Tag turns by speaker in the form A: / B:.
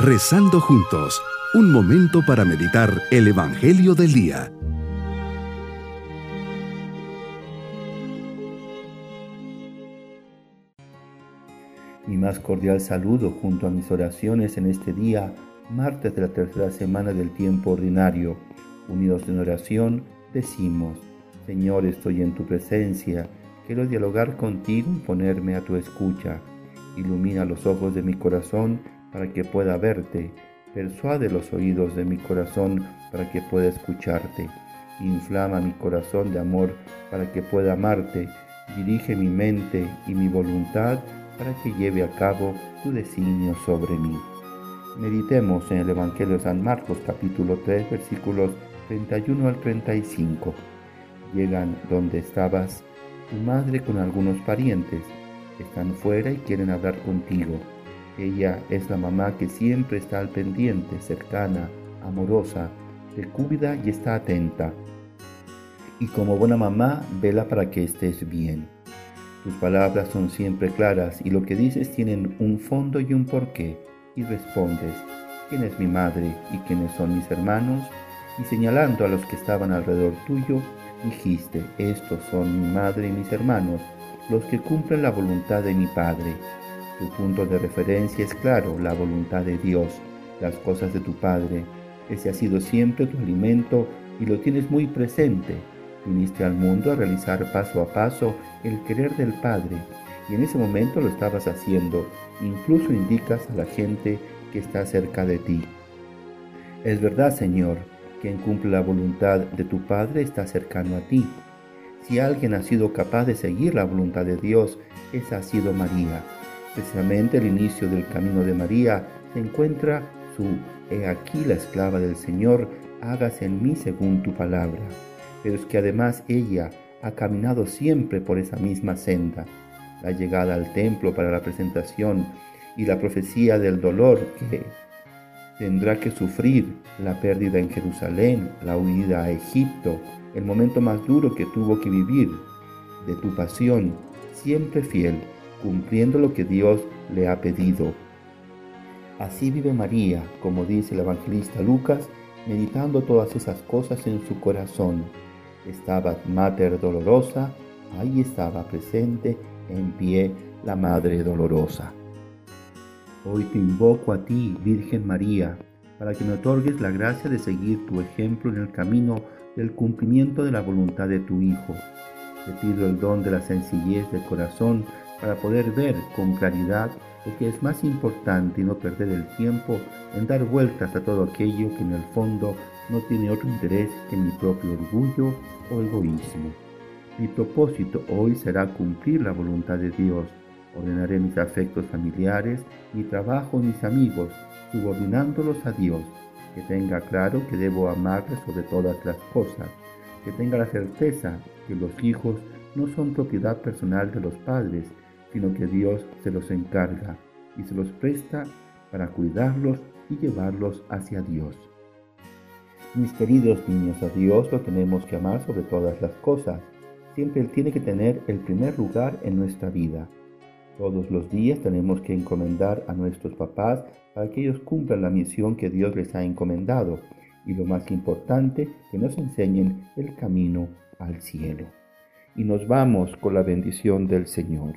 A: Rezando juntos, un momento para meditar el Evangelio del Día.
B: Mi más cordial saludo junto a mis oraciones en este día, martes de la tercera semana del tiempo ordinario. Unidos en oración, decimos, Señor, estoy en tu presencia, quiero dialogar contigo y ponerme a tu escucha. Ilumina los ojos de mi corazón para que pueda verte. Persuade los oídos de mi corazón para que pueda escucharte. Inflama mi corazón de amor para que pueda amarte. Dirige mi mente y mi voluntad para que lleve a cabo tu designio sobre mí. Meditemos en el Evangelio de San Marcos capítulo 3 versículos 31 al 35. Llegan donde estabas tu madre con algunos parientes. Están fuera y quieren hablar contigo. Ella es la mamá que siempre está al pendiente, cercana, amorosa, te cuida y está atenta. Y como buena mamá, vela para que estés bien. Tus palabras son siempre claras y lo que dices tienen un fondo y un porqué. Y respondes, ¿quién es mi madre y quiénes son mis hermanos? Y señalando a los que estaban alrededor tuyo, dijiste, estos son mi madre y mis hermanos, los que cumplen la voluntad de mi Padre. Tu punto de referencia es claro, la voluntad de Dios, las cosas de tu Padre. Ese ha sido siempre tu alimento y lo tienes muy presente Viniste al mundo a realizar paso a paso el querer del Padre y en ese momento lo estabas haciendo. Incluso indicas a la gente que está cerca de ti. Es verdad, Señor, quien cumple la voluntad de tu Padre está cercano a ti. Si alguien ha sido capaz de seguir la voluntad de Dios, esa ha sido María. Precisamente el inicio del camino de María se encuentra su He aquí la esclava del Señor, hágase en mí según tu palabra pero es que además ella ha caminado siempre por esa misma senda. La llegada al templo para la presentación y la profecía del dolor que tendrá que sufrir, la pérdida en Jerusalén, la huida a Egipto, el momento más duro que tuvo que vivir, de tu pasión, siempre fiel, cumpliendo lo que Dios le ha pedido. Así vive María, como dice el evangelista Lucas, meditando todas esas cosas en su corazón estaba Mater Dolorosa, ahí estaba presente en pie la Madre Dolorosa. Hoy te invoco a ti, Virgen María, para que me otorgues la gracia de seguir tu ejemplo en el camino del cumplimiento de la voluntad de tu Hijo. Te pido el don de la sencillez de corazón para poder ver con claridad lo que es más importante y no perder el tiempo en dar vueltas a todo aquello que en el fondo no tiene otro interés que mi propio orgullo o egoísmo. Mi propósito hoy será cumplir la voluntad de Dios. Ordenaré mis afectos familiares, mi trabajo mis amigos, subordinándolos a Dios. Que tenga claro que debo amarle sobre todas las cosas. Que tenga la certeza que los hijos no son propiedad personal de los padres, sino que Dios se los encarga y se los presta para cuidarlos y llevarlos hacia Dios. Mis queridos niños, a Dios lo tenemos que amar sobre todas las cosas. Siempre Él tiene que tener el primer lugar en nuestra vida. Todos los días tenemos que encomendar a nuestros papás para que ellos cumplan la misión que Dios les ha encomendado. Y lo más importante, que nos enseñen el camino al cielo. Y nos vamos con la bendición del Señor.